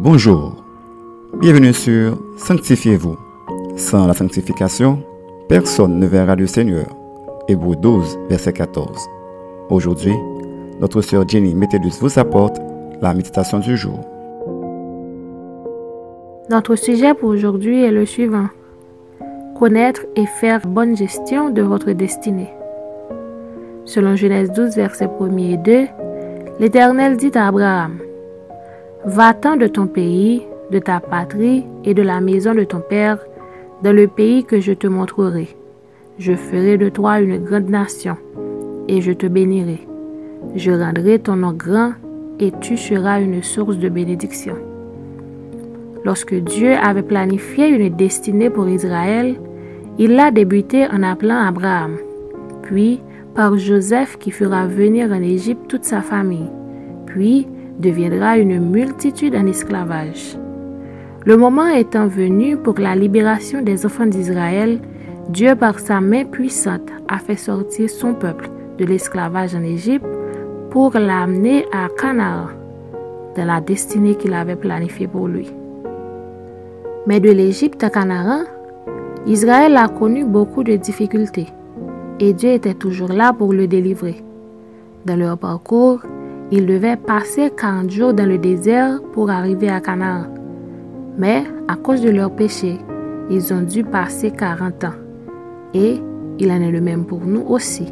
Bonjour, bienvenue sur Sanctifiez-vous. Sans la sanctification, personne ne verra le Seigneur. Hébreu 12, verset 14. Aujourd'hui, notre sœur Jenny Métellus vous apporte la méditation du jour. Notre sujet pour aujourd'hui est le suivant. Connaître et faire bonne gestion de votre destinée. Selon Genèse 12, verset 1 et 2, l'Éternel dit à Abraham, Va-t'en de ton pays, de ta patrie et de la maison de ton père, dans le pays que je te montrerai. Je ferai de toi une grande nation, et je te bénirai. Je rendrai ton nom grand, et tu seras une source de bénédiction. Lorsque Dieu avait planifié une destinée pour Israël, il l'a débuté en appelant Abraham, puis par Joseph qui fera venir en Égypte toute sa famille, puis deviendra une multitude en esclavage. Le moment étant venu pour la libération des enfants d'Israël, Dieu par sa main puissante a fait sortir son peuple de l'esclavage en Égypte pour l'amener à Canaan, dans la destinée qu'il avait planifiée pour lui. Mais de l'Égypte à Canaan, Israël a connu beaucoup de difficultés et Dieu était toujours là pour le délivrer. Dans leur parcours, ils devaient passer 40 jours dans le désert pour arriver à Canaan. Mais à cause de leur péché, ils ont dû passer 40 ans. Et il en est le même pour nous aussi.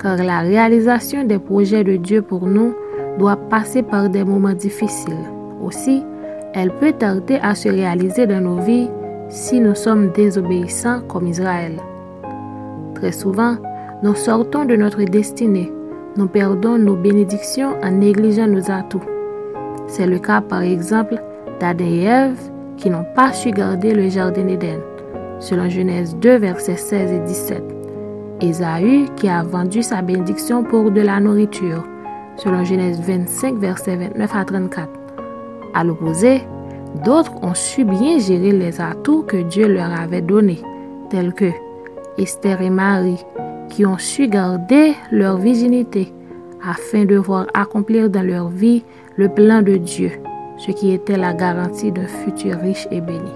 Car la réalisation des projets de Dieu pour nous doit passer par des moments difficiles. Aussi, elle peut tarder à se réaliser dans nos vies si nous sommes désobéissants comme Israël. Très souvent, nous sortons de notre destinée nous perdons nos bénédictions en négligeant nos atouts. C'est le cas par exemple d'Adam et Ève qui n'ont pas su garder le jardin d'Éden, selon Genèse 2, versets 16 et 17. Ésaü qui a vendu sa bénédiction pour de la nourriture, selon Genèse 25, versets 29 à 34. À l'opposé, d'autres ont su bien gérer les atouts que Dieu leur avait donnés, tels que Esther et Marie, qui ont su garder leur virginité afin de voir accomplir dans leur vie le plan de Dieu, ce qui était la garantie d'un futur riche et béni.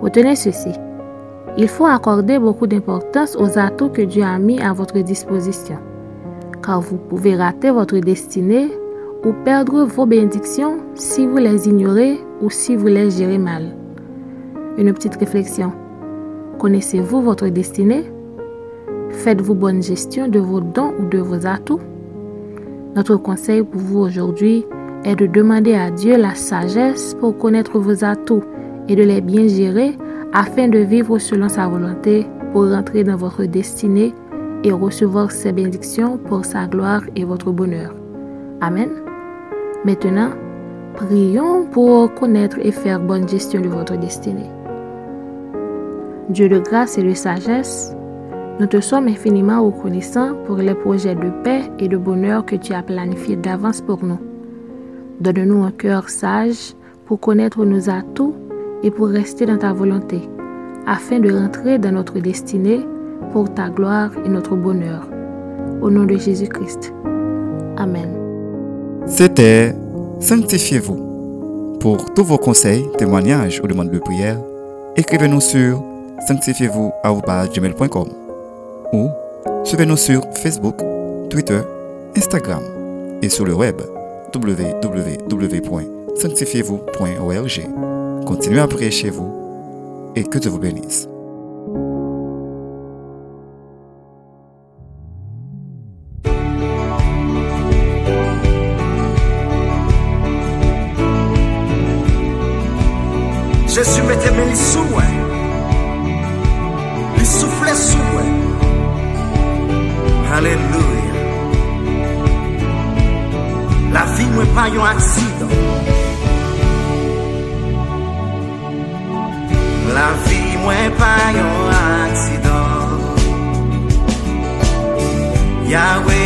Retenez ceci. Il faut accorder beaucoup d'importance aux atouts que Dieu a mis à votre disposition, car vous pouvez rater votre destinée ou perdre vos bénédictions si vous les ignorez ou si vous les gérez mal. Une petite réflexion. Connaissez-vous votre destinée? Faites-vous bonne gestion de vos dons ou de vos atouts Notre conseil pour vous aujourd'hui est de demander à Dieu la sagesse pour connaître vos atouts et de les bien gérer afin de vivre selon sa volonté pour rentrer dans votre destinée et recevoir ses bénédictions pour sa gloire et votre bonheur. Amen. Maintenant, prions pour connaître et faire bonne gestion de votre destinée. Dieu de grâce et de sagesse, nous te sommes infiniment reconnaissants pour les projets de paix et de bonheur que tu as planifiés d'avance pour nous. Donne-nous un cœur sage pour connaître nos atouts et pour rester dans ta volonté, afin de rentrer dans notre destinée pour ta gloire et notre bonheur. Au nom de Jésus-Christ. Amen. C'était Sanctifiez-vous. Pour tous vos conseils, témoignages ou demandes de prière, écrivez-nous sur sanctifiez-vous.com ou suivez-nous sur Facebook, Twitter, Instagram et sur le web www.sanctifiez-vous.org. Continuez à prier chez vous et que Dieu vous bénisse. Jésus mettait mes sous, Alléluia. La vie n'est pas un accident. La vie n'est pas un accident. Yahweh planifié tout bagaille